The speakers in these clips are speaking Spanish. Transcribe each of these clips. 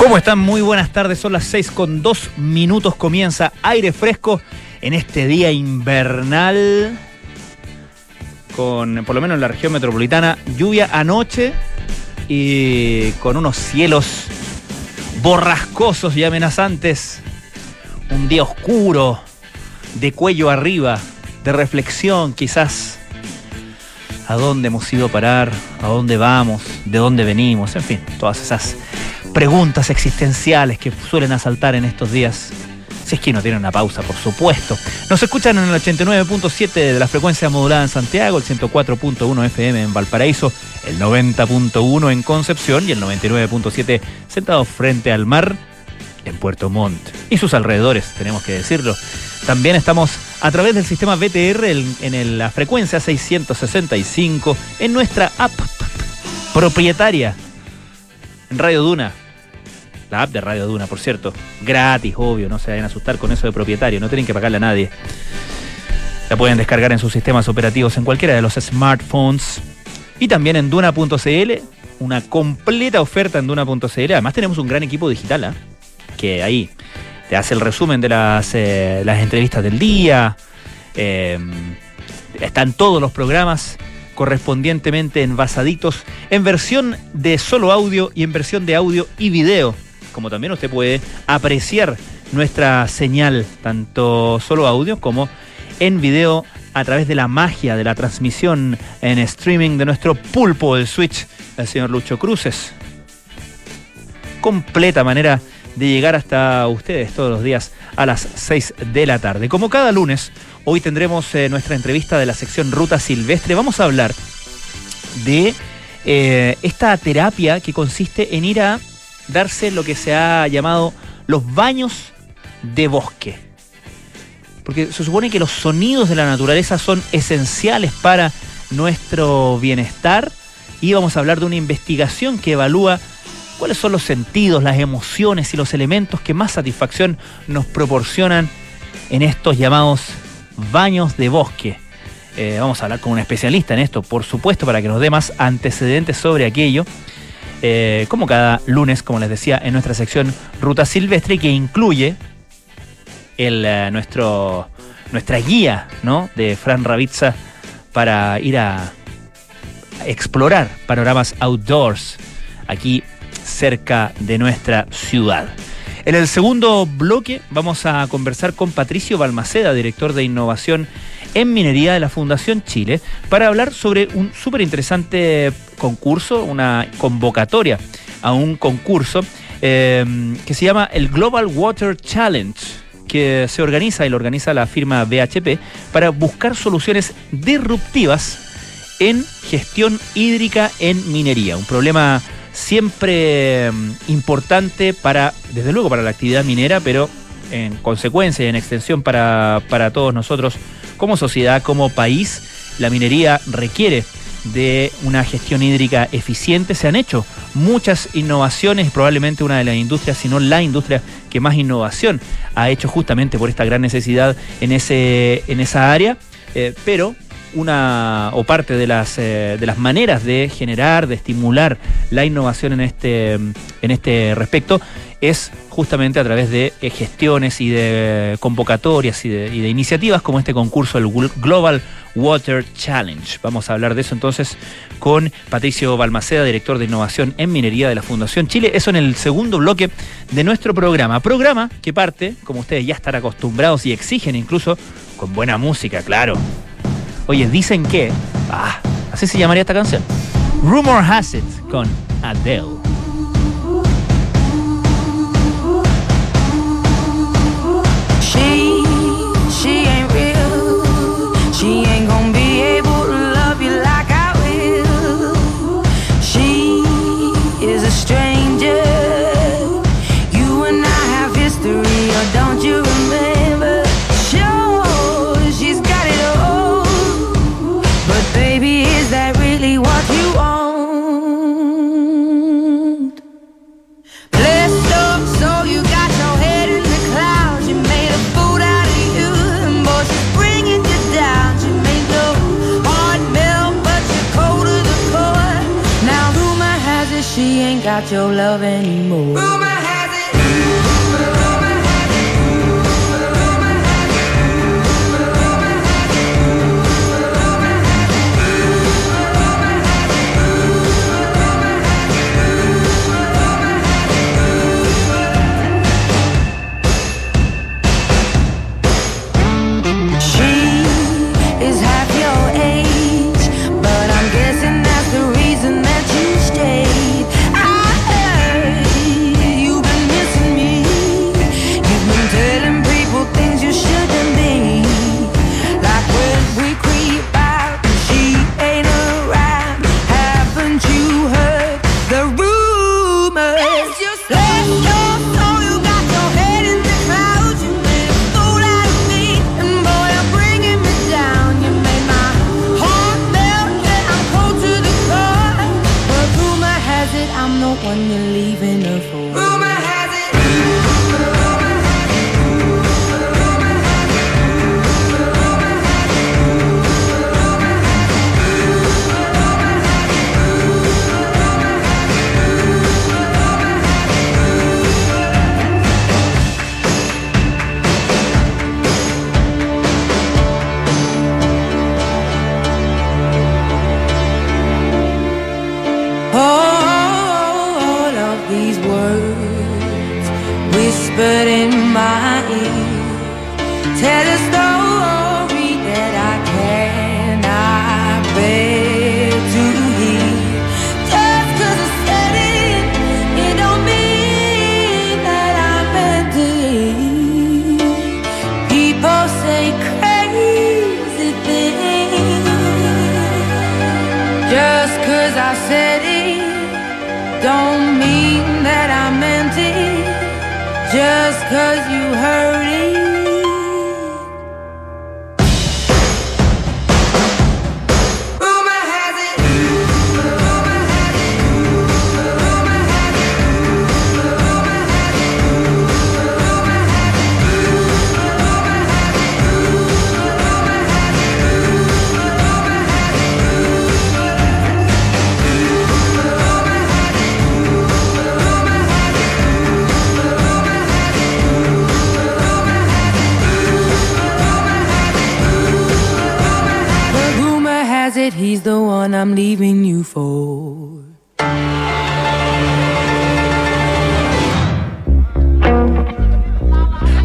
¿Cómo están? Muy buenas tardes, son las 6 con 2 minutos, comienza aire fresco en este día invernal, con por lo menos en la región metropolitana, lluvia anoche y con unos cielos borrascosos y amenazantes, un día oscuro, de cuello arriba, de reflexión quizás, a dónde hemos ido a parar, a dónde vamos, de dónde venimos, en fin, todas esas preguntas existenciales que suelen asaltar en estos días. Si es que no tienen una pausa, por supuesto. Nos escuchan en el 89.7 de la frecuencia modulada en Santiago, el 104.1 FM en Valparaíso, el 90.1 en Concepción y el 99.7 sentado frente al mar en Puerto Montt y sus alrededores, tenemos que decirlo. También estamos a través del sistema BTR en, la frecuencia 665 en nuestra app propietaria en Radio Duna. La app de Radio Duna, por cierto. Gratis, obvio, no se vayan a asustar con eso de propietario, no tienen que pagarle a nadie. La pueden descargar en sus sistemas operativos en cualquiera de los smartphones. Y también en Duna.cl, una completa oferta en Duna.cl. Además tenemos un gran equipo digital, ¿eh? que ahí te hace el resumen de las, eh, entrevistas del día. Eh, están todos los programas correspondientemente envasaditos en versión de solo audio y en versión de audio y video. Como también usted puede apreciar nuestra señal, tanto solo audio como en video a través de la magia de la transmisión en streaming de nuestro pulpo del Switch, el señor Lucho Cruces. Completa manera de llegar hasta ustedes todos los días a las 6 de la tarde. Como cada lunes, Hoy tendremos eh, nuestra entrevista de la sección Ruta Silvestre. Vamos a hablar de eh, esta terapia que consiste en ir a darse lo que se ha llamado los baños de bosque. Porque se supone que los sonidos de la naturaleza son esenciales para nuestro bienestar y vamos a hablar de una investigación que evalúa cuáles son los sentidos, las emociones y los elementos que más satisfacción nos proporcionan en estos llamados baños de bosque. Eh, vamos a hablar con un especialista en esto, por supuesto, para que nos dé más antecedentes sobre aquello. Eh, como cada lunes, como les decía, en nuestra sección Ruta Silvestre, que incluye el, eh, nuestro, nuestra guía ¿no? de Fran Ravizza para ir a explorar panoramas outdoors aquí cerca de nuestra ciudad. En el segundo bloque vamos a conversar con Patricio Balmaceda, director de innovación en minería de la Fundación Chile, para hablar sobre un súper interesante concurso, una convocatoria a un concurso eh, que se llama el Global Water Challenge que se organiza y lo organiza la firma BHP para buscar soluciones disruptivas en gestión hídrica en minería, un problema siempre mm, importante para, desde luego, para la actividad minera, pero en consecuencia y en extensión para, para todos nosotros como sociedad, como país, la minería requiere de una gestión hídrica eficiente. Se han hecho muchas innovaciones, probablemente una de las industrias, si no la industria que más innovación ha hecho justamente por esta gran necesidad en, ese, en esa área, eh, pero una o parte de las, eh, de las maneras de generar, de estimular la innovación en este, en este respecto es justamente a través de eh, gestiones y de convocatorias y de, iniciativas como este concurso, el Global Water Challenge. Vamos a hablar de eso entonces con Patricio Balmaceda, director de innovación en minería de la Fundación Chile. Eso en el segundo bloque de nuestro programa. Programa que parte, como ustedes ya están acostumbrados y exigen incluso, con buena música, claro Oye, dicen que. Ah, así se llamaría esta canción. Rumor Has It con Adele. Got your love anymore. these words whispered in my ear. Tell us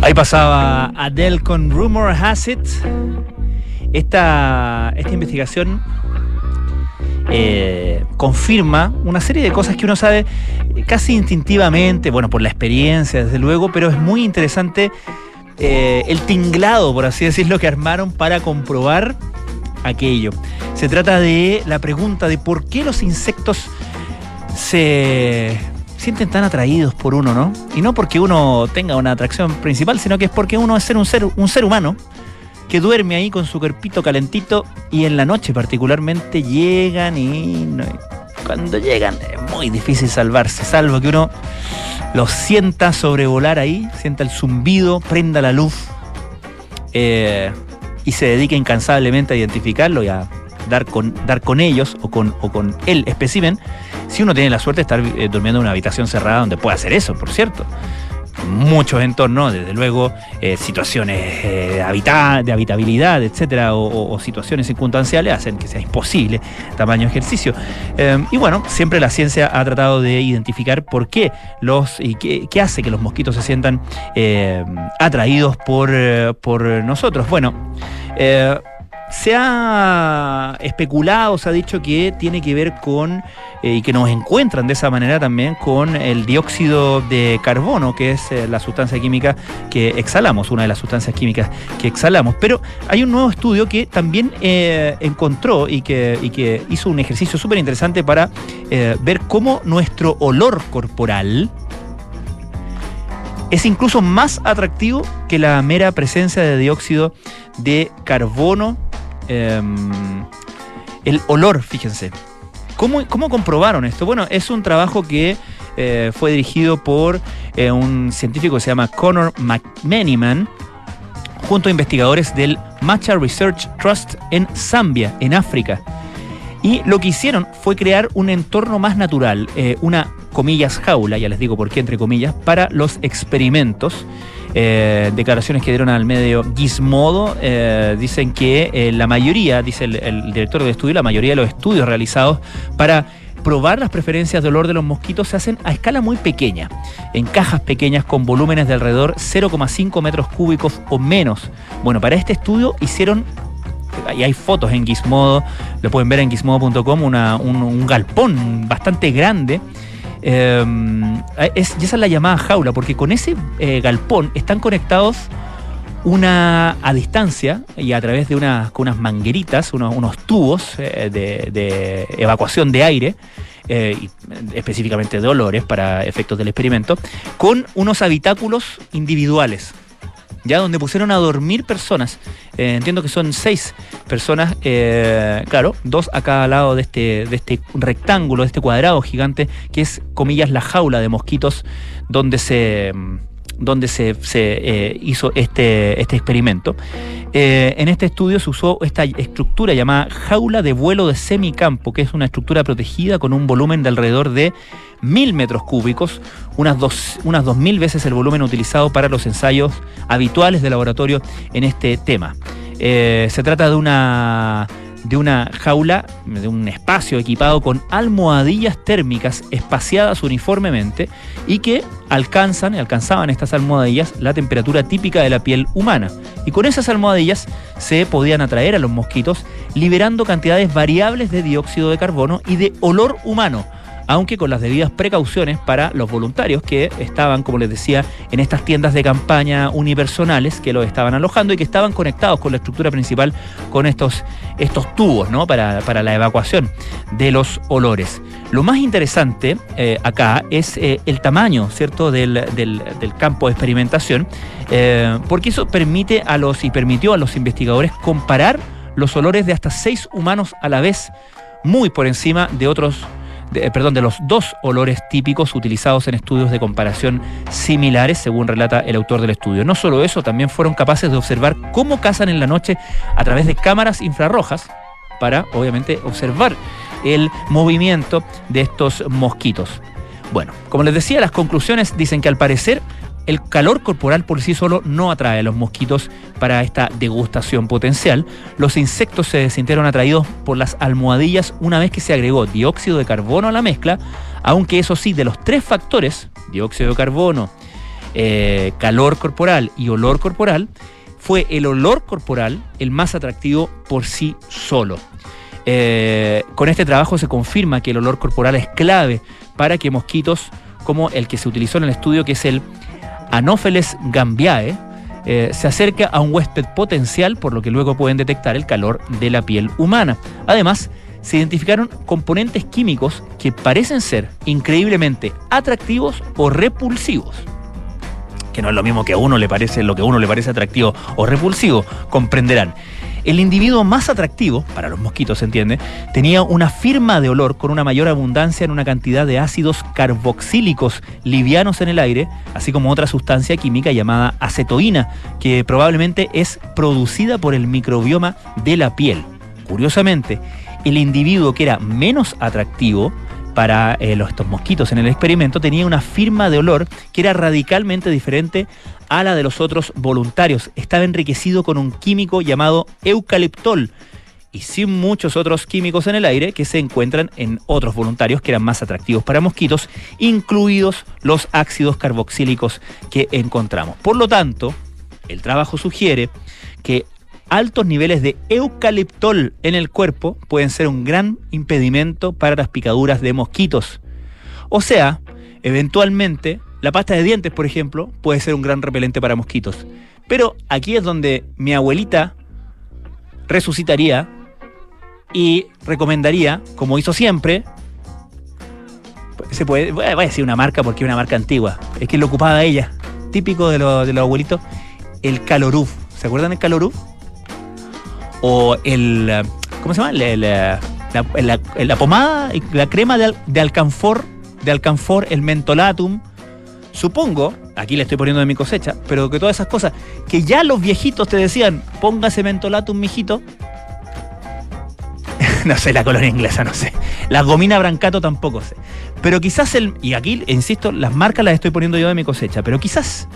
Ahí pasaba Adele con Rumor Has It. Esta, esta investigación eh, confirma una serie de cosas que uno sabe casi instintivamente, bueno, por la experiencia, desde luego, pero es muy interesante eh, el tinglado, por así decirlo, que armaron para comprobar aquello. Se trata de la pregunta de por qué los insectos se sienten tan atraídos por uno, ¿no? Y no porque uno tenga una atracción principal, sino que es porque uno es ser un ser, humano que duerme ahí con su cuerpito calentito y en la noche particularmente llegan y cuando llegan es muy difícil salvarse, salvo que uno los sienta sobrevolar ahí, sienta el zumbido, prenda la luz eh, y se dedique incansablemente a identificarlo y a dar con, dar con ellos o con, o con el espécimen, si uno tiene la suerte de estar eh, durmiendo en una habitación cerrada donde puede hacer eso, por cierto. Muchos entornos, desde luego, eh, situaciones eh, de habitabilidad, etcétera, o, situaciones circunstanciales hacen que sea imposible tamaño ejercicio. y bueno, siempre la ciencia ha tratado de identificar por qué los y qué, qué hace que los mosquitos se sientan atraídos por, por nosotros. Bueno, se ha especulado, se ha dicho que tiene que ver con, eh, y que nos encuentran de esa manera también, con el dióxido de carbono, que es eh, la sustancia química que exhalamos, una de las sustancias químicas que exhalamos. Pero hay un nuevo estudio que también eh, encontró y que, y que hizo un ejercicio súper interesante para ver cómo nuestro olor corporal, es incluso más atractivo que la mera presencia de dióxido de carbono Em, el olor, fíjense. ¿Cómo, ¿Cómo, comprobaron esto? Bueno, es un trabajo que eh, fue dirigido por eh, un científico que se llama Connor McMeniman, junto a investigadores del Macha Research Trust en Zambia, en África. Y lo que hicieron fue crear un entorno más natural, eh, una comillas jaula, ya les digo por qué entre comillas, para los experimentos. Eh, declaraciones que dieron al medio Gizmodo eh, dicen que eh, la mayoría, dice el, director del estudio, la mayoría de los estudios realizados para probar las preferencias de olor de los mosquitos se hacen a escala muy pequeña, en cajas pequeñas con volúmenes de alrededor 0,5 metros cúbicos o menos. Bueno, para este estudio hicieron y hay fotos en Gizmodo, lo pueden ver en gizmodo.com, un, un galpón bastante grande. Eh, es, y esa es la llamada jaula, porque con ese eh, galpón están conectados una a distancia y a través de unas, unas mangueritas, unos, tubos eh, de, evacuación de aire, eh, específicamente de olores para efectos del experimento, con unos habitáculos individuales ya donde pusieron a dormir personas. Eh, entiendo que son seis personas, eh, claro, dos a cada lado de este, de este rectángulo, de este cuadrado gigante, que es, comillas, la jaula de mosquitos donde se mm, donde se, se, eh, hizo este, este experimento. Eh, en este estudio se usó esta estructura llamada jaula de vuelo de semicampo, que es una estructura protegida con un volumen de alrededor de mil metros cúbicos, unas dos, unas dos mil veces el volumen utilizado para los ensayos habituales de laboratorio en este tema. Eh, se trata de una de una jaula, de un espacio equipado con almohadillas térmicas espaciadas uniformemente y que alcanzan, alcanzaban estas almohadillas la temperatura típica de la piel humana. Y con esas almohadillas se podían atraer a los mosquitos liberando cantidades variables de dióxido de carbono y de olor humano aunque con las debidas precauciones para los voluntarios que estaban, como les decía, en estas tiendas de campaña unipersonales que los estaban alojando y que estaban conectados con la estructura principal con estos, estos tubos ¿no? para, para la evacuación de los olores. Lo más interesante eh, acá es eh, el tamaño, ¿cierto?, del, del- campo de experimentación, eh, porque eso permite a los y permitió a los investigadores comparar los olores de hasta seis humanos a la vez, muy por encima de otros eh, perdón, de los dos olores típicos utilizados en estudios de comparación similares, según relata el autor del estudio. No solo eso, también fueron capaces de observar cómo cazan en la noche a través de cámaras infrarrojas para, obviamente, observar el movimiento de estos mosquitos. Bueno, como les decía, las conclusiones dicen que al parecer el calor corporal por sí solo no atrae a los mosquitos para esta degustación potencial. Los insectos se sintieron atraídos por las almohadillas una vez que se agregó dióxido de carbono a la mezcla, aunque eso sí, de los tres factores, dióxido de carbono, eh, calor corporal y olor corporal, fue el olor corporal el más atractivo por sí solo. Eh, con este trabajo se confirma que el olor corporal es clave para que mosquitos como el que se utilizó en el estudio, que es el Anopheles gambiae, eh, se acerca a un huésped potencial, por lo que luego pueden detectar el calor de la piel humana. Además, se identificaron componentes químicos que parecen ser increíblemente atractivos o repulsivos que no es lo mismo que a uno le parece lo que a uno le parece atractivo o repulsivo, comprenderán. El individuo más atractivo, para los mosquitos se entiende, tenía una firma de olor con una mayor abundancia en una cantidad de ácidos carboxílicos livianos en el aire, así como otra sustancia química llamada acetoína, que probablemente es producida por el microbioma de la piel. Curiosamente, el individuo que era menos atractivo para eh, los, estos mosquitos en el experimento tenía una firma de olor que era radicalmente diferente a la de los otros voluntarios. Estaba enriquecido con un químico llamado eucaliptol y sin muchos otros químicos en el aire que se encuentran en otros voluntarios que eran más atractivos para mosquitos, incluidos los ácidos carboxílicos que encontramos. Por lo tanto, el trabajo sugiere que altos niveles de eucaliptol en el cuerpo pueden ser un gran impedimento para las picaduras de mosquitos. O sea, eventualmente, la pasta de dientes, por ejemplo, puede ser un gran repelente para mosquitos. Pero aquí es donde mi abuelita resucitaría y recomendaría, como hizo siempre, se puede, voy a decir una marca porque es una marca antigua, es que lo ocupaba ella, típico de, de los abuelitos, el caloruf. ¿Se acuerdan del caloruf? O el eh, ¿cómo se llama? Eh, la, la- la pomada, la crema de, al- de alcanfor, de alcanfor, el mentolatum. Supongo, aquí le estoy poniendo de mi cosecha, pero que todas esas cosas, que ya los viejitos te decían, póngase mentolatum, mijito. no sé, la colonia inglesa, no sé. La gomina brancato tampoco sé. Pero quizás el. Y aquí, insisto, las marcas las estoy poniendo yo de mi cosecha. Pero quizás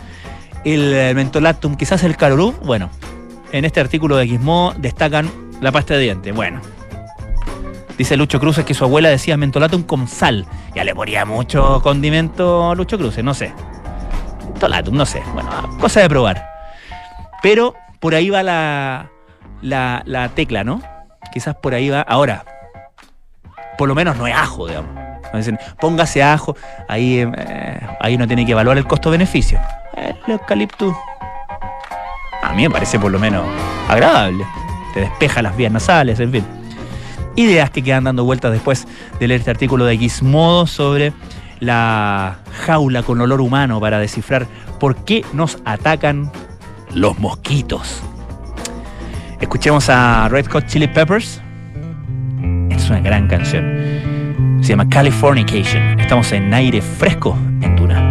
el mentolatum, quizás el carolú, bueno, en este artículo de Gizmo destacan la pasta de dientes. Bueno. Dice Lucho Cruces que su abuela decía mentolatum con sal. Ya le ponía mucho condimento a Lucho Cruces, no sé. Mentolatum, no sé. Bueno, cosa de probar. Pero por ahí va la, la, la tecla, ¿no? Quizás por ahí va. Ahora, por lo menos no es ajo, digamos. Póngase ajo, ahí, eh, ahí uno tiene que evaluar el costo-beneficio. El eucalipto, a mí me parece por lo menos agradable. Te despeja las vías nasales, en fin. Ideas que quedan dando vueltas después de leer este artículo de Gizmodo sobre la jaula con olor humano para descifrar por qué nos atacan los mosquitos. Escuchemos a Red Hot Chili Peppers. Es una gran canción. Se llama Californication. Estamos en aire fresco en Duna.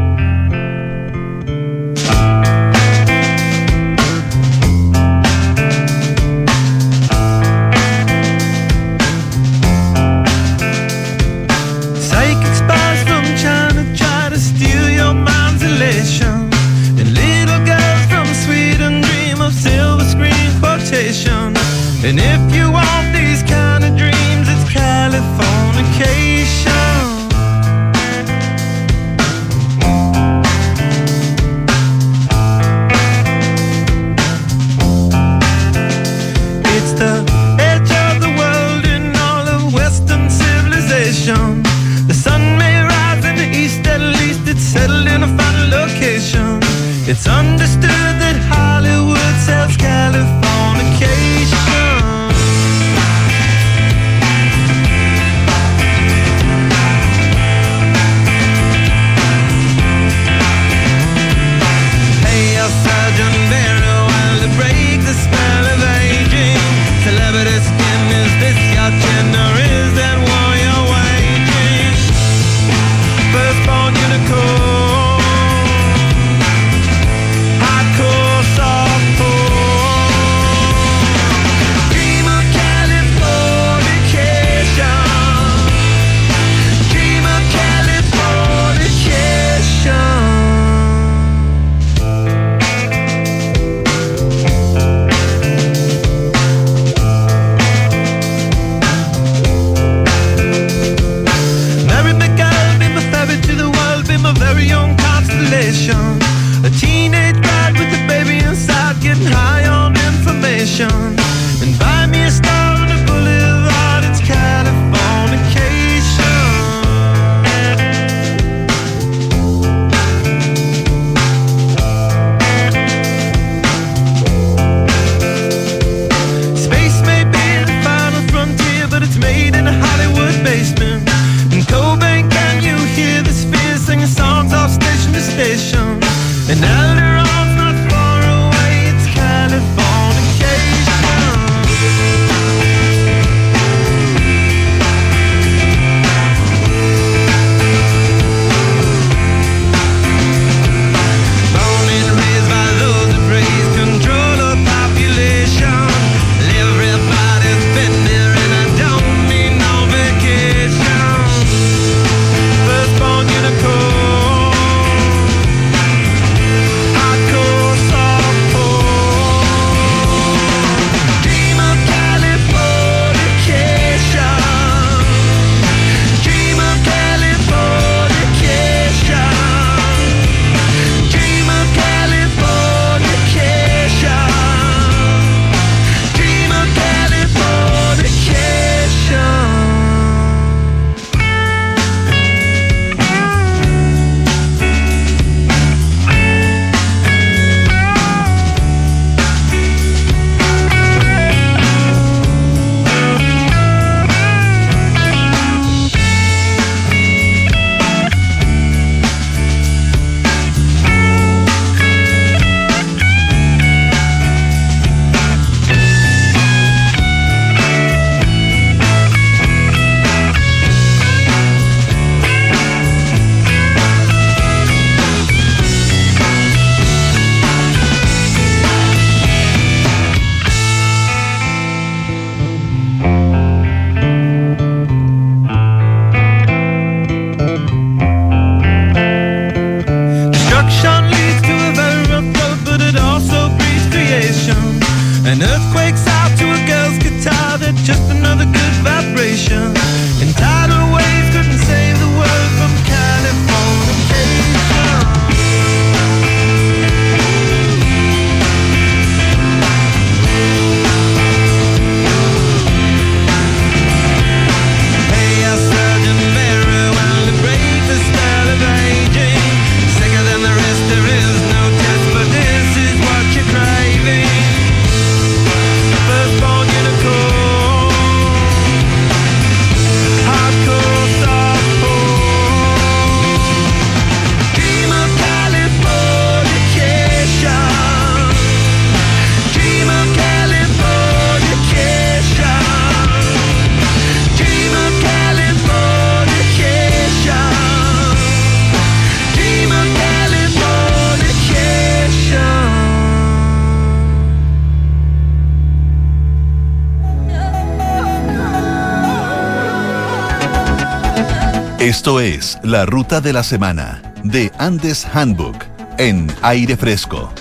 Esto es la ruta de la semana de Andes Handbook en aire fresco.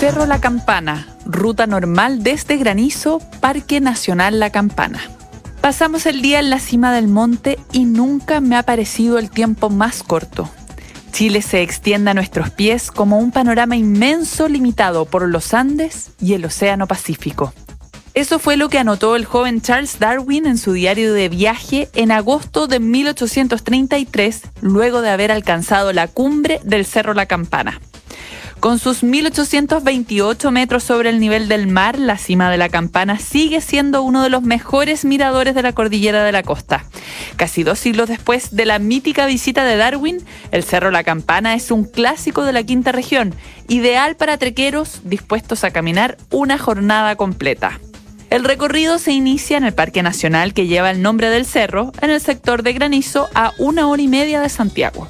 Cerro La Campana, ruta normal desde Granizo, Parque Nacional La Campana. Pasamos el día en la cima del monte y nunca me ha parecido el tiempo más corto. Chile se extiende a nuestros pies como un panorama inmenso limitado por los Andes y el Océano Pacífico. Eso fue lo que anotó el joven Charles Darwin en su diario de viaje en agosto de 1833, luego de haber alcanzado la cumbre del Cerro La Campana. Con sus 1828 metros sobre el nivel del mar, la cima de la campana sigue siendo uno de los mejores miradores de la cordillera de la costa. Casi dos siglos después de la mítica visita de Darwin, el Cerro La Campana es un clásico de la quinta región, ideal para trequeros dispuestos a caminar una jornada completa. El recorrido se inicia en el Parque Nacional que lleva el nombre del cerro, en el sector de Granizo, a una hora y media de Santiago.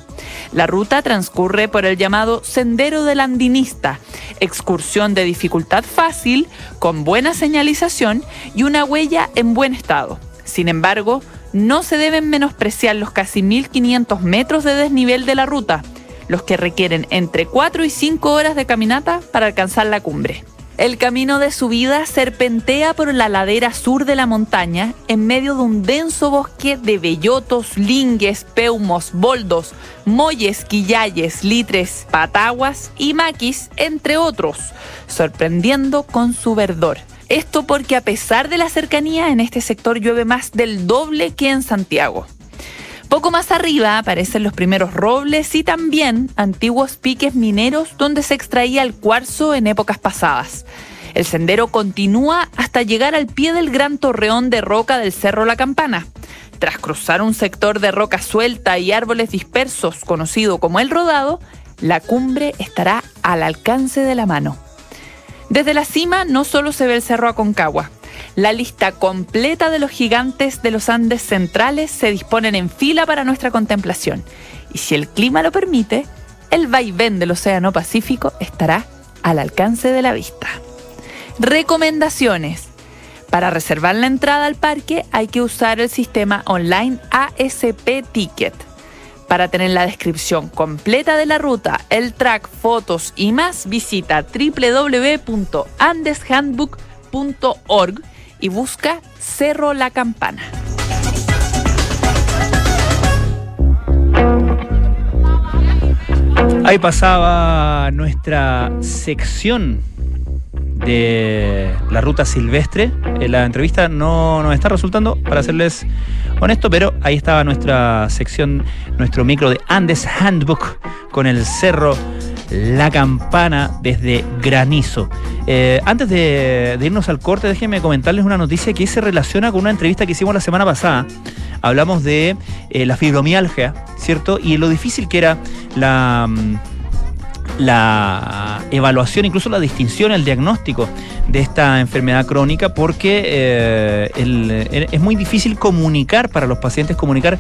La ruta transcurre por el llamado Sendero del Andinista, excursión de dificultad fácil, con buena señalización y una huella en buen estado. Sin embargo, no se deben menospreciar los casi 1.500 metros de desnivel de la ruta, los que requieren entre 4 y 5 horas de caminata para alcanzar la cumbre. El camino de subida serpentea por la ladera sur de la montaña en medio de un denso bosque de bellotos, lingues, peumos, boldos, molles, quillayes, litres, pataguas y maquis, entre otros, sorprendiendo con su verdor. Esto porque a pesar de la cercanía en este sector llueve más del doble que en Santiago. Poco más arriba aparecen los primeros robles y también antiguos piques mineros donde se extraía el cuarzo en épocas pasadas. El sendero continúa hasta llegar al pie del gran torreón de roca del Cerro La Campana. Tras cruzar un sector de roca suelta y árboles dispersos conocido como el Rodado, la cumbre estará al alcance de la mano. Desde la cima no solo se ve el Cerro Aconcagua, la lista completa de los gigantes de los Andes centrales se disponen en fila para nuestra contemplación. Y si el clima lo permite, el vaivén del Océano Pacífico estará al alcance de la vista. Recomendaciones. Para reservar la entrada al parque hay que usar el sistema online ASP Ticket. Para tener la descripción completa de la ruta, el track, fotos y más, visita www.andeshandbook.org y busca Cerro La Campana. Ahí pasaba nuestra sección de la ruta silvestre. Eh, la entrevista no nos está resultando, para serles honesto, pero ahí estaba nuestra sección, nuestro micro de Andes Handbook con el cerro la Campana desde Granizo. Eh, antes de, irnos al corte, déjenme comentarles una noticia que se relaciona con una entrevista que hicimos la semana pasada. Hablamos de eh, la fibromialgia, ¿cierto? Y lo difícil que era la... La evaluación, incluso la distinción, el diagnóstico de esta enfermedad crónica, porque eh, es muy difícil comunicar para los pacientes, comunicar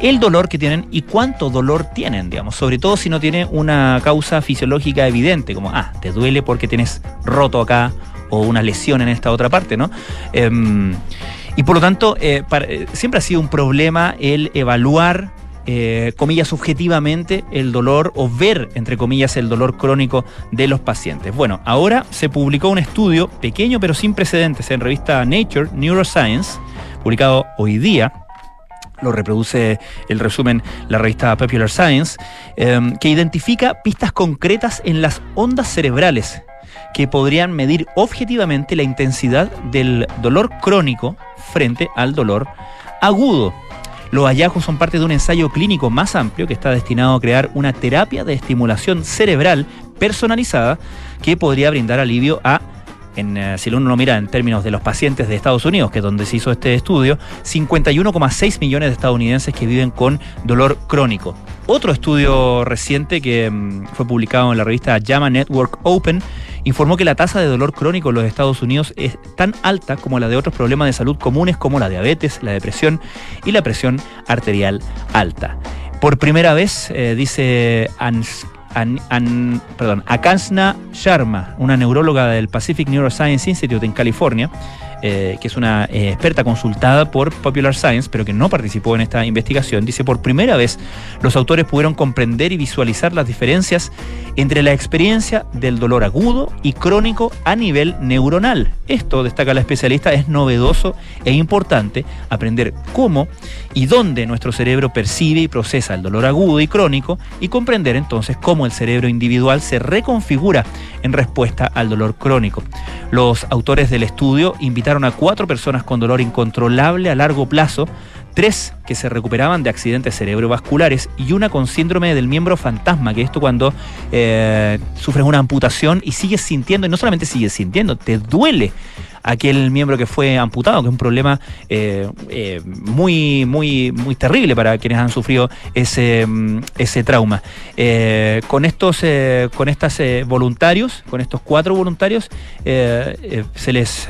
el dolor que tienen y cuánto dolor tienen, digamos, sobre todo si no tiene una causa fisiológica evidente, como, ah, te duele porque tienes roto acá o una lesión en esta otra parte, ¿no? Em, y por lo tanto, eh, eh, siempre ha sido un problema el evaluar eh, comillas, subjetivamente el dolor o ver, entre comillas, el dolor crónico de los pacientes. Bueno, ahora se publicó un estudio pequeño pero sin precedentes en revista Nature Neuroscience, publicado hoy día, lo reproduce el resumen la revista Popular Science, em, que identifica pistas concretas en las ondas cerebrales que podrían medir objetivamente la intensidad del dolor crónico frente al dolor agudo. Los hallazgos son parte de un ensayo clínico más amplio que está destinado a crear una terapia de estimulación cerebral personalizada que podría brindar alivio a eh, si uno lo mira en términos de los pacientes de Estados Unidos, que es donde se hizo este estudio, 51,6 millones de estadounidenses que viven con dolor crónico. Otro estudio reciente que mm, fue publicado en la revista JAMA Network Open informó que la tasa de dolor crónico en los Estados Unidos es tan alta como la de otros problemas de salud comunes como la diabetes, la depresión y la presión arterial alta. Por primera vez, eh, dice Ans An, perdón, Akansna Sharma, una neuróloga del Pacific Neuroscience Institute en California, eh, que es una eh, experta consultada por Popular Science, pero que no participó en esta investigación, dice, por primera vez los autores pudieron comprender y visualizar las diferencias entre la experiencia del dolor agudo y crónico a nivel neuronal. Esto, destaca la especialista, es novedoso e importante aprender cómo y dónde nuestro cerebro percibe y procesa el dolor agudo y crónico y comprender entonces cómo el cerebro individual se reconfigura en respuesta al dolor crónico. Los autores del estudio invitaron a cuatro personas con dolor incontrolable a largo plazo tres que se recuperaban de accidentes cerebrovasculares y una con síndrome del miembro fantasma, que esto cuando eh, sufres una amputación y sigues sintiendo, y no solamente sigues sintiendo, te duele aquel miembro que fue amputado, que es un problema eh, eh, muy, muy, muy terrible para quienes han sufrido ese, mm, ese trauma. Eh, con estos, con estas voluntarios, con estos cuatro voluntarios, se les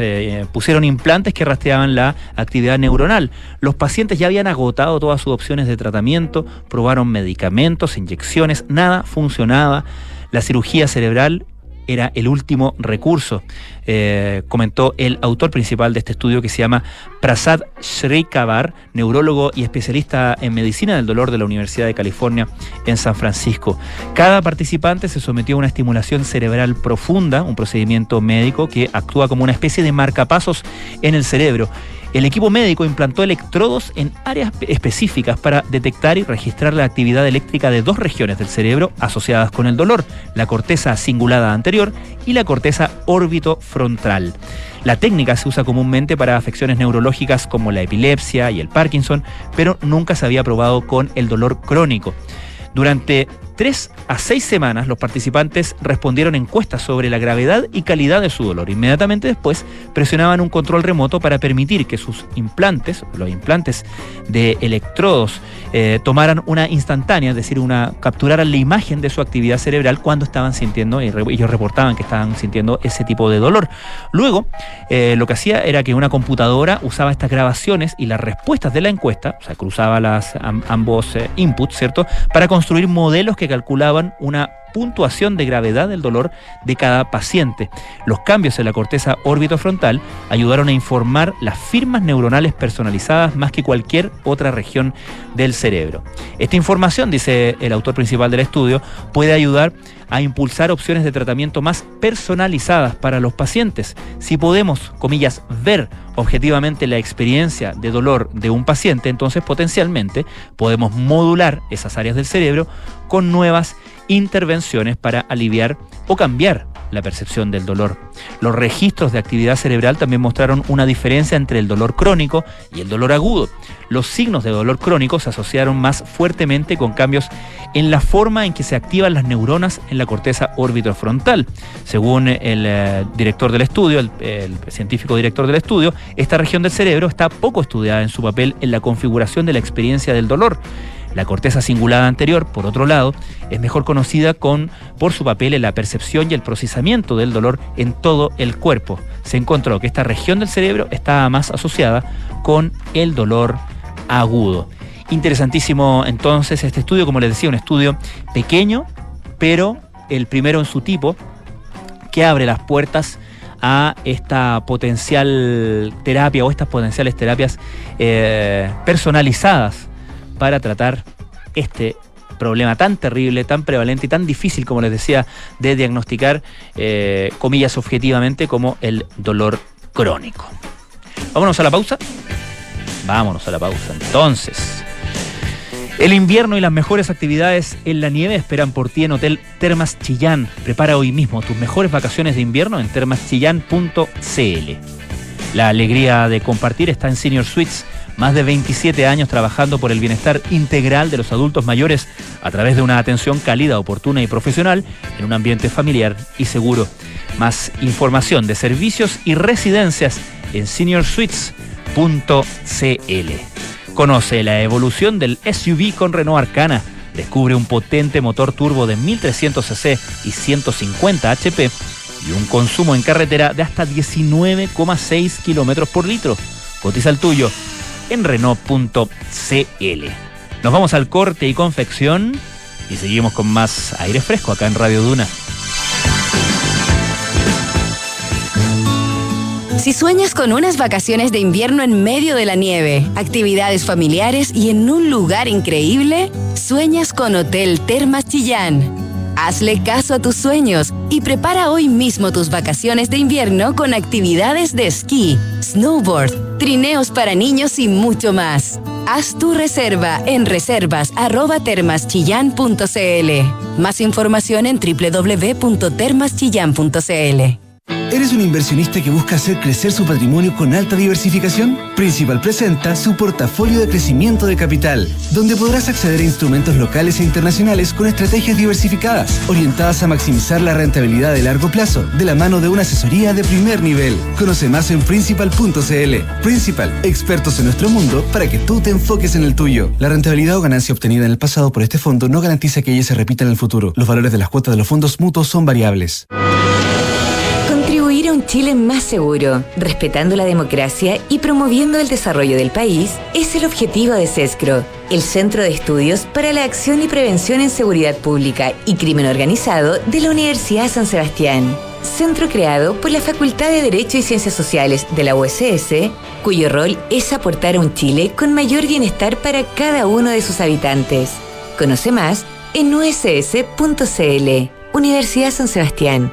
pusieron implantes que rastreaban la actividad neuronal. Los pacientes ya habían agotado todas sus opciones de tratamiento, probaron medicamentos, inyecciones, nada funcionaba. La cirugía cerebral era el último recurso, eh, comentó el autor principal de este estudio que se llama Prasad Shrikavar, neurólogo y especialista en medicina del dolor de la Universidad de California en San Francisco. Cada participante se sometió a una estimulación cerebral profunda, un procedimiento médico que actúa como una especie de marcapasos en el cerebro el equipo médico implantó electrodos en áreas específicas para detectar y registrar la actividad eléctrica de dos regiones del cerebro asociadas con el dolor, la corteza cingulada anterior y la corteza órbito frontal. La técnica se usa comúnmente para afecciones neurológicas como la epilepsia y el Parkinson, pero nunca se había probado con el dolor crónico. Durante tres a seis semanas los participantes respondieron encuestas sobre la gravedad y calidad de su dolor. Inmediatamente después presionaban un control remoto para permitir que sus implantes, los implantes de electrodos, eh, tomaran una instantánea, es decir, una capturaran la imagen de su actividad cerebral cuando estaban sintiendo, y ellos reportaban que estaban sintiendo ese tipo de dolor. Luego, eh, lo que hacía era que una computadora usaba estas grabaciones y las respuestas de la encuesta, o sea, cruzaba ambos eh, inputs, ¿cierto?, para construir modelos que calculaban una puntuación de gravedad del dolor de cada paciente. Los cambios en la corteza órbito-frontal ayudaron a informar las firmas neuronales personalizadas más que cualquier otra región del cerebro. Esta información, dice el autor principal del estudio, puede ayudar a impulsar opciones de tratamiento más personalizadas para los pacientes. Si podemos, comillas, ver objetivamente la experiencia de dolor de un paciente, entonces potencialmente podemos modular esas áreas del cerebro con nuevas intervenciones para aliviar o cambiar la percepción del dolor. Los registros de actividad cerebral también mostraron una diferencia entre el dolor crónico y el dolor agudo. Los signos de dolor crónico se asociaron más fuertemente con cambios en la forma en que se activan las neuronas en la corteza orbitofrontal. Según el eh, director del estudio, el, el científico director del estudio, esta región del cerebro está poco estudiada en su papel en la configuración de la experiencia del dolor. La corteza cingulada anterior, por otro lado, es mejor conocida con, por su papel en la percepción y el procesamiento del dolor en todo el cuerpo. Se encontró que esta región del cerebro estaba más asociada con el dolor agudo. Interesantísimo entonces este estudio, como les decía, un estudio pequeño, pero el primero en su tipo, que abre las puertas a esta potencial terapia o estas potenciales terapias eh, personalizadas para tratar este problema tan terrible, tan prevalente y tan difícil, como les decía, de diagnosticar, eh, comillas, objetivamente, como el dolor crónico. Vámonos a la pausa. Vámonos a la pausa. Entonces, el invierno y las mejores actividades en la nieve esperan por ti en Hotel Termas Chillán. Prepara hoy mismo tus mejores vacaciones de invierno en termaschillán.cl. La alegría de compartir está en Senior Suites más de 27 años trabajando por el bienestar integral de los adultos mayores a través de una atención cálida, oportuna y profesional en un ambiente familiar y seguro. Más información de servicios y residencias en seniorsuites.cl. Conoce la evolución del SUV con Renault Arcana. Descubre un potente motor turbo de 1300 cc y 150 HP y un consumo en carretera de hasta 19,6 kilómetros por litro. Cotiza el tuyo en Renault.cl. Nos vamos al corte y confección y seguimos con más aire fresco acá en Radio Duna. Si sueñas con unas vacaciones de invierno en medio de la nieve, actividades familiares y en un lugar increíble, sueñas con Hotel Termas Chillán. Hazle caso a tus sueños y prepara hoy mismo tus vacaciones de invierno con actividades de esquí, snowboard, trineos para niños y mucho más. Haz tu reserva en reservas@termaschillan.cl. Más información en www.termaschillan.cl. ¿Eres un inversionista que busca hacer crecer su patrimonio con alta diversificación? Principal presenta su portafolio de crecimiento de capital, donde podrás acceder a instrumentos locales e internacionales con estrategias diversificadas, orientadas a maximizar la rentabilidad de largo plazo, de la mano de una asesoría de primer nivel. Conoce más en principal.cl. Principal, expertos en nuestro mundo para que tú te enfoques en el tuyo. La rentabilidad o ganancia obtenida en el pasado por este fondo no garantiza que ella se repita en el futuro. Los valores de las cuotas de los fondos mutuos son variables. Un Chile más seguro, respetando la democracia y promoviendo el desarrollo del país es el objetivo de CESCRO, el Centro de Estudios para la Acción y Prevención en Seguridad Pública y Crimen Organizado de la Universidad San Sebastián. Centro creado por la Facultad de Derecho y Ciencias Sociales de la USS, cuyo rol es aportar a un Chile con mayor bienestar para cada uno de sus habitantes. Conoce más en uss.cl. Universidad San Sebastián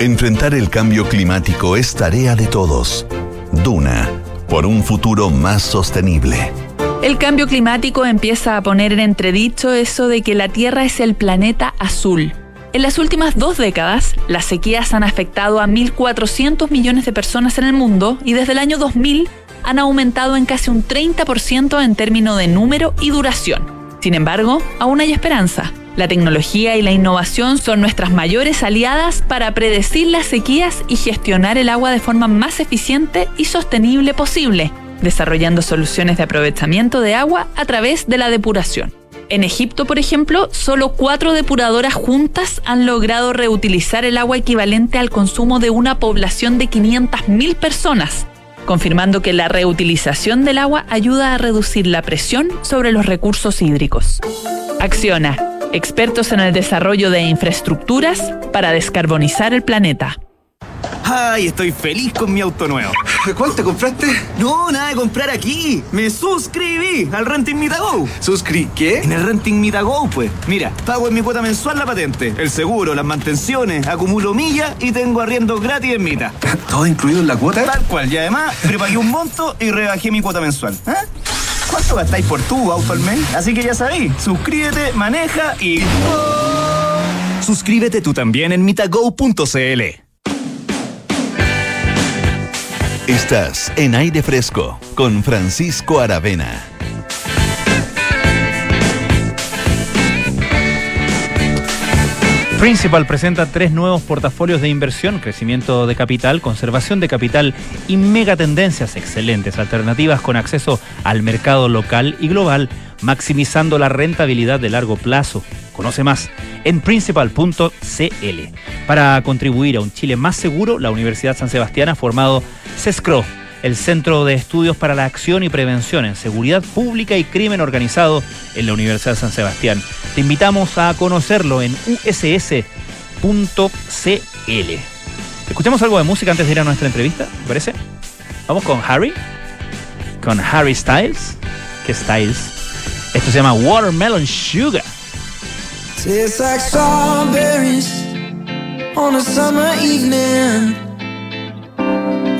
Enfrentar el cambio climático es tarea de todos. Duna, por un futuro más sostenible. El cambio climático empieza a poner en entredicho eso de que la Tierra es el planeta azul. En las últimas dos décadas, las sequías han afectado a 1.400 millones de personas en el mundo y desde el año 2000 han aumentado en casi un 30% en términos de número y duración. Sin embargo, aún hay esperanza. La tecnología y la innovación son nuestras mayores aliadas para predecir las sequías y gestionar el agua de forma más eficiente y sostenible posible, desarrollando soluciones de aprovechamiento de agua a través de la depuración. En Egipto, por ejemplo, solo cuatro depuradoras juntas han logrado reutilizar el agua equivalente al consumo de una población de 500.000 personas, confirmando que la reutilización del agua ayuda a reducir la presión sobre los recursos hídricos. Acciona expertos en el desarrollo de infraestructuras para descarbonizar el planeta. Ay, estoy feliz con mi auto nuevo. ¿Cuál te compraste? No, nada de comprar aquí. Me suscribí al Renting Mitago. ¿Suscri qué? En el Renting Mitago, pues. Mira, pago en mi cuota mensual la patente, el seguro, las mantenciones, acumulo millas y tengo arriendo gratis en Mita. ¿Todo incluido en la cuota? Tal cual. Y además, prepagué un monto y rebajé mi cuota mensual. ¿Eh? ¿Cuánto gastáis por tu auto al mes? Así que ya sabéis, suscríbete, maneja y... Suscríbete tú también en mitago.cl. Estás en aire fresco con Francisco Aravena. Principal presenta tres nuevos portafolios de inversión, crecimiento de capital, conservación de capital y megatendencias excelentes, alternativas con acceso al mercado local y global, maximizando la rentabilidad de largo plazo. Conoce más en principal.cl. Para contribuir a un Chile más seguro, la Universidad San Sebastián ha formado CESCRO el Centro de Estudios para la Acción y Prevención en Seguridad Pública y Crimen Organizado en la Universidad de San Sebastián. Te invitamos a conocerlo en uss.cl. Escuchemos algo de música antes de ir a nuestra entrevista, ¿te parece? Vamos con Harry, con Harry Styles. ¿Qué Styles? Esto se llama Watermelon Sugar. On a summer evening.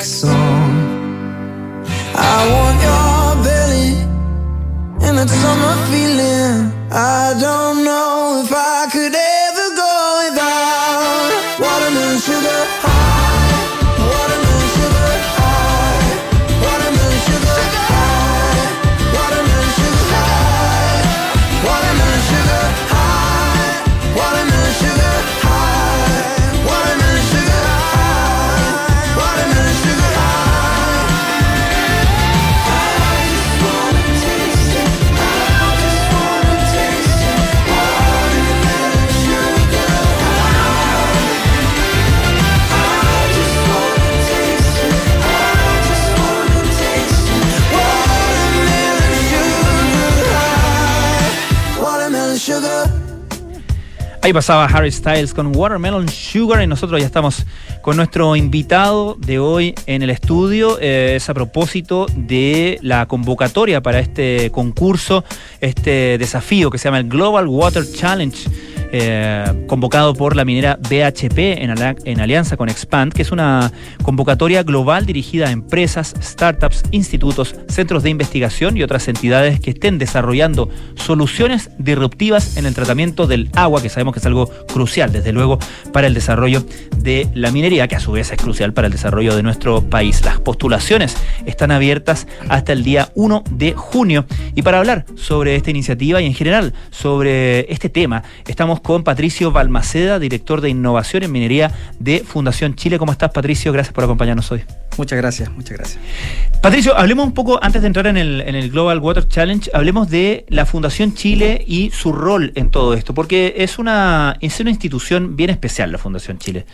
like a Ahí pasaba Harry Styles con Watermelon Sugar y nosotros ya estamos con nuestro invitado de hoy en el estudio. Eh, es a propósito de la convocatoria para este concurso, este desafío que se llama el Global Water Challenge. Eh, convocado por la minera BHP en, en alianza con Expand, que es una convocatoria global dirigida a empresas, startups, institutos, centros de investigación y otras entidades que estén desarrollando soluciones disruptivas en el tratamiento del agua, que sabemos que es algo crucial, desde luego, para el desarrollo de la minería, que a su vez es crucial para el desarrollo de nuestro país. Las postulaciones están abiertas hasta el día 1 de junio. Y para hablar sobre esta iniciativa y en general sobre este tema, estamos con Patricio Balmaceda, director de innovación en minería de Fundación Chile. ¿Cómo estás, Patricio? Gracias por acompañarnos hoy. Muchas gracias, muchas gracias. Patricio, hablemos un poco, antes de entrar en el, en el Global Water Challenge, hablemos de la Fundación Chile y su rol en todo esto, porque es una, es una institución bien especial la Fundación Chile.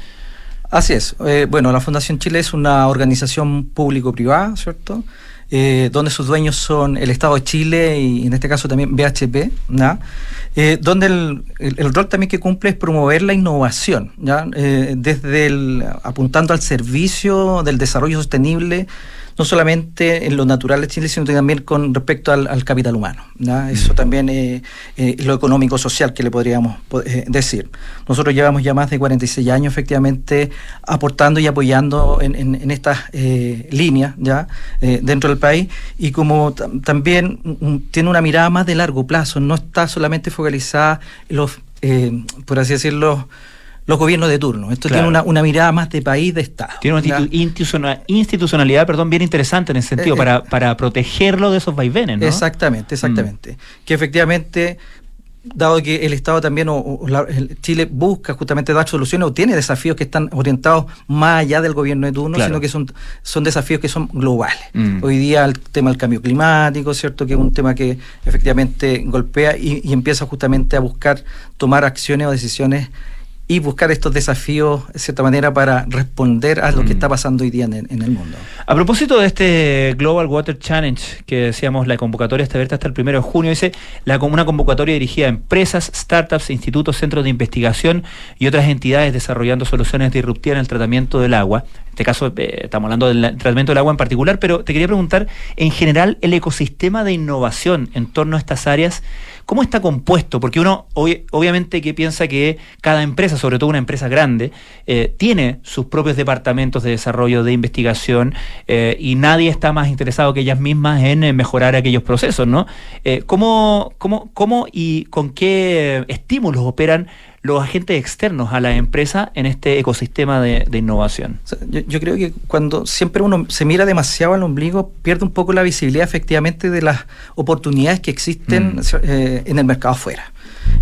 Así es. Eh, bueno, la Fundación Chile es una organización público-privada, ¿cierto? Eh, donde sus dueños son el Estado de Chile y en este caso también BHP, ¿ya? Eh, donde el, el- rol también que cumple es promover la innovación, ¿ya? Eh, desde el, apuntando al servicio del desarrollo sostenible, no solamente en lo natural de Chile, sino también con respecto al, al capital humano. ¿ya? Eso también es lo económico-social que le podríamos po- eh, decir. Nosotros llevamos ya más de 46 años efectivamente aportando y apoyando en, en- en estas eh, líneas ya eh, dentro del país y como tam- también mm, tiene una mirada más de largo plazo, no está solamente focalizada en los, eh, por así decirlo, los gobiernos de turno. Esto Claro. tiene una, una mirada más de país, de Estado. Tiene una institucionalidad perdón, bien interesante en ese sentido, Eh, eh. para, para protegerlo de esos vaivenes, ¿no? Exactamente, exactamente. Que efectivamente dado que el Estado también, o, o la- el Chile busca justamente dar soluciones o tiene desafíos que están orientados más allá del gobierno de turno, Claro. sino que son, son desafíos que son globales. Mm. Hoy día el tema del cambio climático, ¿cierto? Que es un tema que efectivamente golpea y, y empieza justamente a buscar tomar acciones o decisiones y buscar estos desafíos, de cierta manera, para responder a lo Mm. que está pasando hoy día en el, en el mundo. A propósito de este Global Water Challenge, que decíamos la convocatoria está abierta hasta el primero de junio, dice la, una convocatoria dirigida a empresas, startups, institutos, centros de investigación y otras entidades desarrollando soluciones disruptivas en el tratamiento del agua. En este caso eh, estamos hablando del tratamiento del agua en particular, pero te quería preguntar, en general, el ecosistema de innovación en torno a estas áreas, ¿cómo está compuesto? Porque uno obvi- obviamente que piensa que cada empresa, sobre todo una empresa grande, eh, tiene sus propios departamentos de desarrollo, de investigación, eh, y nadie está más interesado que ellas mismas en eh, mejorar aquellos procesos, ¿no? ¿cómo, cómo, ¿Cómo y con qué estímulos operan los agentes externos a la empresa en este ecosistema de, de innovación? Yo creo que cuando siempre uno se mira demasiado al ombligo, pierde un poco la visibilidad efectivamente de las oportunidades que existen Mm. eh, en el mercado afuera.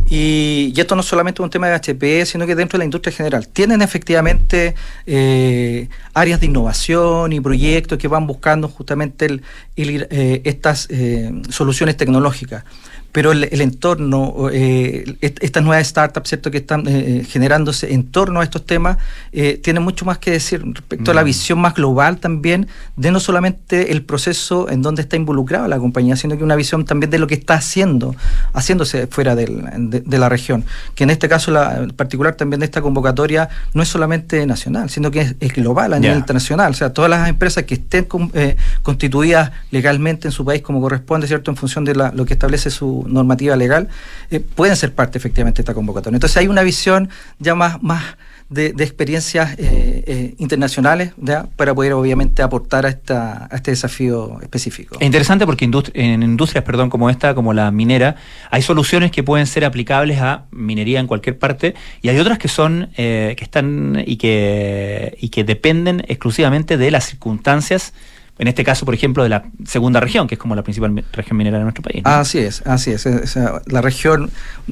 Y, y esto no es solamente un tema de HP, sino que dentro de la industria en general. Tienen efectivamente eh, áreas de innovación y proyectos que van buscando justamente el, el eh, estas eh, soluciones tecnológicas. Pero el, el entorno, eh, est- estas nuevas startups ¿cierto? que están eh, generándose en torno a estos temas, eh, tienen mucho más que decir respecto a la Mm. visión más global también de no solamente el proceso en donde está involucrada la compañía, sino que una visión también de lo que está haciendo, haciéndose fuera del- de, de la región. Que en este caso, la, en particular también de esta convocatoria, no es solamente nacional, sino que es, es global a nivel internacional. O sea, todas las empresas que estén con- eh, constituidas legalmente en su país como corresponde, ¿cierto? En función de la- lo que establece su normativa legal, eh, pueden ser parte efectivamente de esta convocatoria. Entonces hay una visión ya más, más de, experiencias eh, eh, internacionales para poder obviamente aportar a, esta, a este desafío específico. Es interesante porque en industrias, perdón, como esta, como la minera, hay soluciones que pueden ser aplicables a minería en cualquier parte y hay otras que son eh, que están y que y que dependen exclusivamente de las circunstancias. En este caso, por ejemplo, de la segunda región, que es como la principal región minera de nuestro país. ¿no? Así es, así es. O sea, la región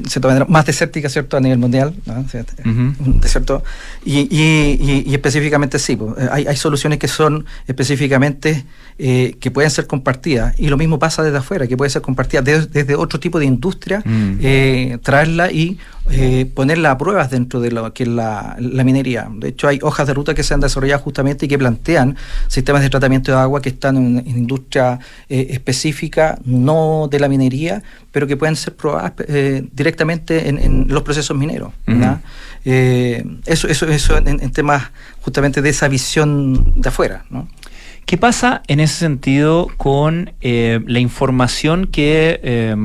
cierta manera, más desértica, ¿cierto?, a nivel mundial. ¿no? Y, y- y- y específicamente sí, pues, eh, hay, hay soluciones que son específicamente eh, que pueden ser compartidas. Y lo mismo pasa desde afuera, que puede ser compartida de- desde otro tipo de industria, eh, traerla y eh, ponerla a pruebas dentro de lo que es la, la minería. De hecho, hay hojas de ruta que se han desarrollado justamente y que plantean sistemas de tratamiento de agua que están en, en industria eh, específica, no de la minería, pero que pueden ser probadas eh, directamente en, en los procesos mineros. Eh, eso, eso, eso en, en temas justamente de esa visión de afuera. ¿no? ¿Qué pasa en ese sentido con eh, la información que eh,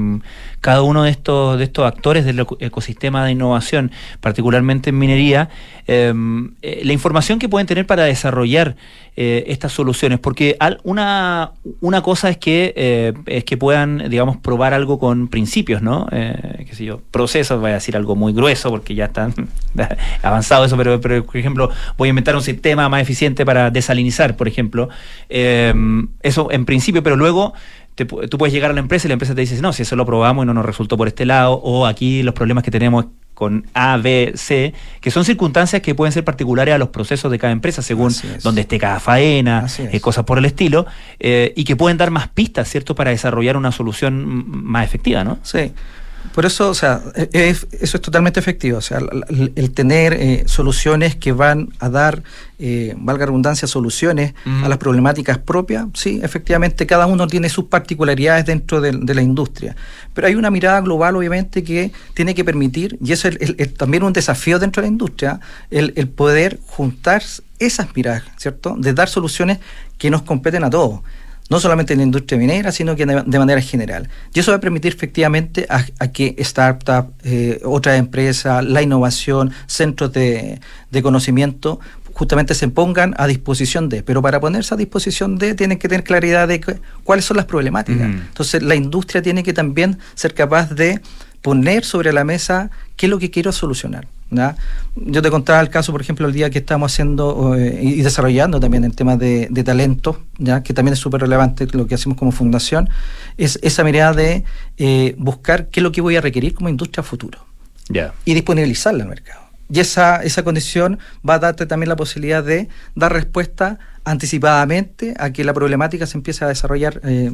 cada uno de estos, de estos actores del eco- ecosistema de innovación, particularmente en minería, eh, eh, la información que pueden tener para desarrollar eh, estas soluciones? Porque al- una, una cosa es que, eh, es que puedan, digamos, probar algo con principios, ¿no? Eh, qué sé yo, procesos, voy a decir algo muy grueso porque ya están avanzado eso, pero, pero, por ejemplo, voy a inventar un sistema más eficiente para desalinizar, por ejemplo. Eh, eso en principio, pero luego te tú puedes llegar a la empresa y la empresa te dice, no, si eso lo probamos y no nos resultó por este lado, o aquí los problemas que tenemos con A, B, C, que son circunstancias que pueden ser particulares a los procesos de cada empresa, según es. donde esté cada faena, es. eh, cosas por el estilo, eh, y que pueden dar más pistas, ¿cierto?, para desarrollar una solución más efectiva, ¿no? Sí. Por eso, o sea, eh, es- eso es totalmente efectivo. O sea, el, el- tener eh, soluciones que van a dar, eh, valga redundancia, soluciones a las problemáticas propias, sí, efectivamente, cada uno tiene sus particularidades dentro de, de la industria. Pero hay una mirada global, obviamente, que tiene que permitir, y eso es el- el- también un desafío dentro de la industria, el, el poder juntar esas miradas, ¿cierto? De dar soluciones que nos competen a todos no solamente en la industria minera, sino que de, manera general. Y eso va a permitir efectivamente a, a que startups, eh, otras empresas, la innovación, centros de, de conocimiento, justamente se pongan a disposición de. Pero para ponerse a disposición de, tienen que tener claridad de cu- cuáles son las problemáticas. Ujú. Entonces, la industria tiene que también ser capaz de poner sobre la mesa qué es lo que quiero solucionar. ¿Ya? Yo te contaba el caso, por ejemplo, el día que estamos haciendo eh, y desarrollando también el tema de, de talento, ¿ya? que también es súper relevante lo que hacemos como fundación, es esa mirada de eh, buscar qué es lo que voy a requerir como industria futuro Ya. y disponibilizarla al mercado. Y esa, esa condición va a darte también la posibilidad de dar respuesta anticipadamente a que la problemática se empiece a desarrollar eh,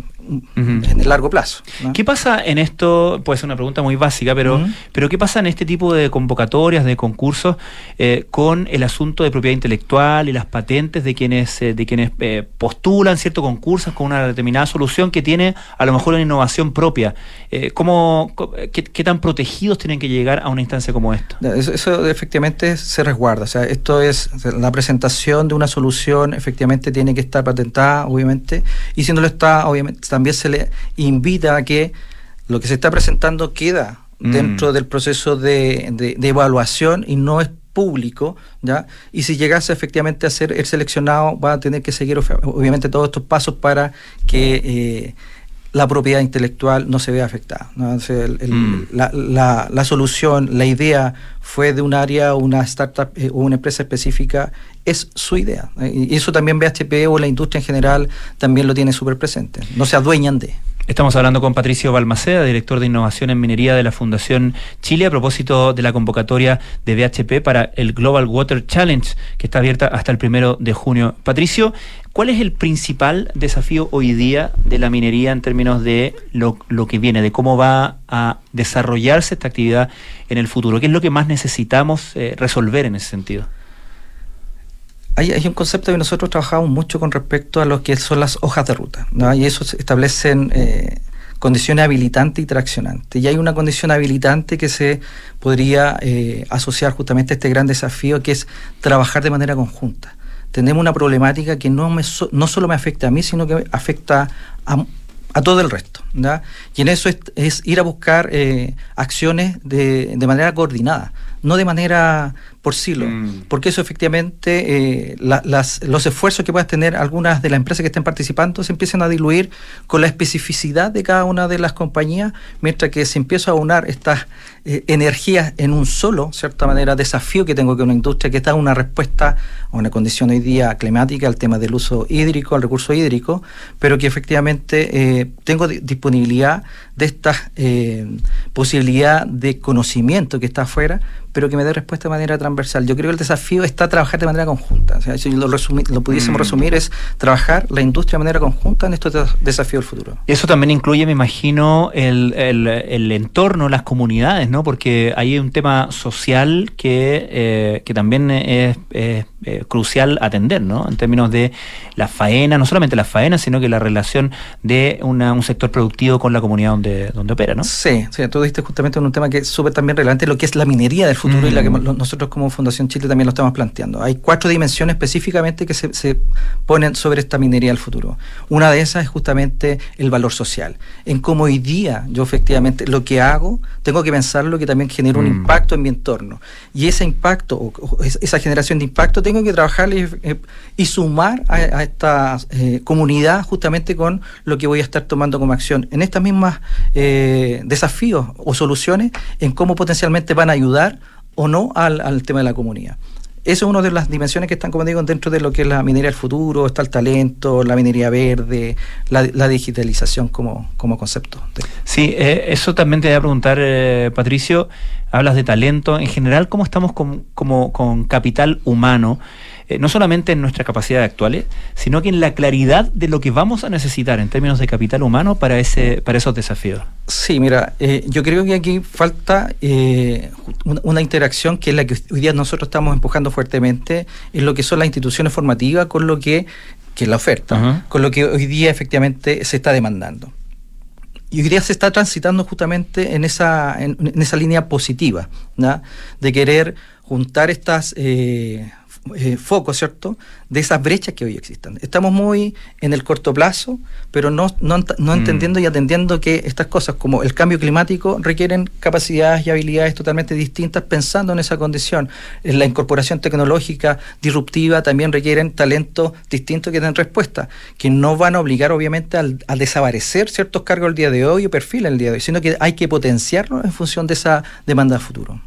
en el largo plazo. ¿no? ¿Qué pasa en esto? Puede ser una pregunta muy básica, pero, pero ¿qué pasa en este tipo de convocatorias, de concursos, eh, con el asunto de propiedad intelectual y las patentes de quienes, eh, de quienes eh, postulan cierto concursos con una determinada solución que tiene a lo mejor una innovación propia? Eh, ¿cómo, qué, qué tan protegidos tienen que llegar a una instancia como esta? Eso, eso efectivamente se resguarda. O sea, esto es la presentación de una solución, efectivamente tiene que estar patentada, obviamente, y si no lo está, obviamente también se le invita a que lo que se está presentando queda Mm. dentro del proceso de, de- de evaluación y no es público, ¿ya? Y si llegase efectivamente a ser el seleccionado, va a tener que seguir obviamente todos estos pasos para que eh, la propiedad intelectual no se vea afectada. ¿no? O sea, el- el- Mm. la, la- la solución, la idea fue de un área, una startup eh, o una empresa específica, es su idea. Y eso también BHP o la industria en general también lo tiene súper presente. No se adueñan de. Estamos hablando con Patricio Balmaceda, director de innovación en minería de la Fundación Chile, a propósito de la convocatoria de BHP para el Global Water Challenge, que está abierta hasta el primero de junio. Patricio, ¿cuál es el principal desafío hoy día de la minería en términos de lo, lo que viene, de cómo va a desarrollarse esta actividad en el futuro? ¿Qué es lo que más necesitamos eh, resolver en ese sentido? Hay, hay un concepto que nosotros trabajamos mucho con respecto a lo que son las hojas de ruta, ¿no? y eso establecen eh, condiciones habilitantes y traccionantes. Y hay una condición habilitante que se podría eh, asociar justamente a este gran desafío que es trabajar de manera conjunta. Tenemos una problemática que no, me so- no solo me afecta a mí, sino que afecta a, a todo el resto. ¿ya? Y en eso es, es ir a buscar eh, acciones de, de manera coordinada, no de manera por silo, porque eso efectivamente, eh, la- las, los esfuerzos que puedan tener algunas de las empresas que estén participando se empiezan a diluir con la especificidad de cada una de las compañías, mientras que se empieza a unar estas eh, energías en un solo, cierta manera, desafío que tengo que una industria que da una respuesta a una condición hoy día climática, al tema del uso hídrico, al recurso hídrico, pero que efectivamente eh, tengo di- disponibilidad de esta eh, posibilidad de conocimiento que está afuera, pero que me dé respuesta de manera transversal. Yo creo que el desafío está trabajar de manera conjunta. O sea, si lo, lo pudiésemos Mm. resumir, es trabajar la industria de manera conjunta en estos des- desafíos del futuro. Eso también incluye, me imagino, el, el- el entorno, las comunidades, ¿no? Porque hay un tema social que, eh, que también es, es, eh, crucial atender, ¿no? En términos de la faena, no solamente la faena, sino que la relación de una- un sector productivo con la comunidad donde, donde opera, ¿no? Sí, sí, tú diste justamente en un tema que es súper también relevante, lo que es la minería del futuro y la que Mm. nosotros como Fundación Chile también lo estamos planteando. Hay cuatro dimensiones específicamente que se, se ponen sobre esta minería del futuro. Una de esas es justamente el valor social. En cómo hoy día yo efectivamente lo que hago, tengo que pensarlo que también genera un Mm. impacto en mi entorno. Y ese impacto, o, o es- esa generación de impacto, tengo que trabajar y, eh, y sumar a, a esta eh, comunidad justamente con lo que voy a estar tomando como acción en estas mismas eh, desafíos o soluciones en cómo potencialmente van a ayudar o no al, al tema de la comunidad. Eso es una de las dimensiones que están, como digo, dentro de lo que es la minería del futuro, está el talento, la minería verde, la, digitalización como, como concepto. Sí, eh, eso también te voy a preguntar, eh, Patricio. Hablas de talento. En general, ¿cómo estamos con, con capital humano? Eh, no solamente en nuestras capacidades actuales, sino que en la claridad de lo que vamos a necesitar en términos de capital humano para, ese, para esos desafíos. Sí, mira, eh, yo creo que aquí falta eh, una, una interacción que es la que hoy día nosotros estamos empujando fuertemente en lo que son las instituciones formativas con lo que, que es la oferta, con lo que hoy día efectivamente se está demandando. Y hoy día se está transitando justamente en esa, en, en esa línea positiva, de querer juntar estas eh, eh, foco, ¿cierto?, de esas brechas que hoy existen. Estamos muy en el corto plazo, pero no, no, no Mm. entendiendo y atendiendo que estas cosas como el cambio climático requieren capacidades y habilidades totalmente distintas pensando en esa condición. En la incorporación tecnológica disruptiva también requieren talentos distintos que den respuesta, que no van a obligar obviamente al, a desaparecer ciertos cargos el día de hoy o perfiles el día de hoy, sino que hay que potenciarlos en función de esa demanda de futuro.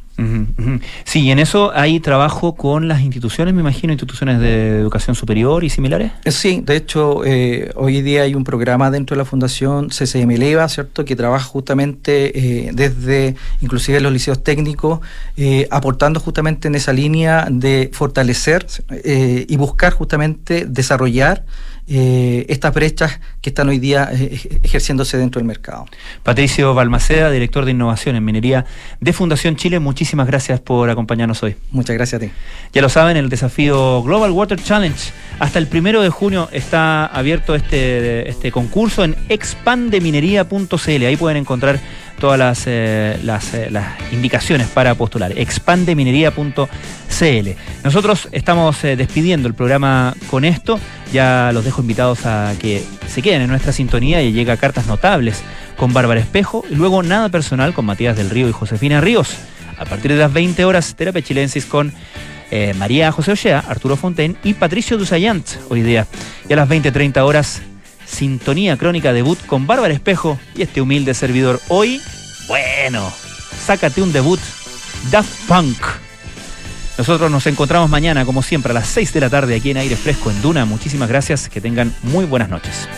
Sí, y en eso hay trabajo con las instituciones, me imagino, instituciones de educación superior y similares. Eh, Sí, de hecho, eh, hoy día hay un programa dentro de la Fundación CCM Eleva, ¿cierto?, que trabaja justamente eh, desde, inclusive los liceos técnicos, aportando justamente en esa línea de fortalecer y buscar justamente desarrollar eh, estas brechas que están hoy día eh, ejerciéndose dentro del mercado. Patricio Balmaceda, director de innovación en minería de Fundación Chile, muchísimas gracias por acompañarnos hoy. Muchas gracias a ti. Ya lo saben, el desafío Global Water Challenge. Hasta el primero de junio está abierto este, este concurso en expandeminería.cl. Ahí pueden encontrar todas las, eh, eh, las indicaciones para postular. expandeminería.cl. Nosotros estamos eh, despidiendo el programa con esto. Ya los dejo invitados a que se queden en nuestra sintonía y llega Cartas Notables con Bárbara Espejo y luego Nada Personal con Matías del Río y Josefina Ríos. A partir de las 20 horas, Terapia Chilensis con María José Ochea, Arturo Fontaine y Patricio Dusayant hoy día. Y a las 20.30 horas, Sintonía Crónica Debut con Bárbara Espejo y este humilde servidor. Hoy, bueno, sácate un debut, Daft Punk. Nosotros nos encontramos mañana, como siempre, a las 6 de la tarde aquí en Aire Fresco en Duna. Muchísimas gracias, que tengan muy buenas noches.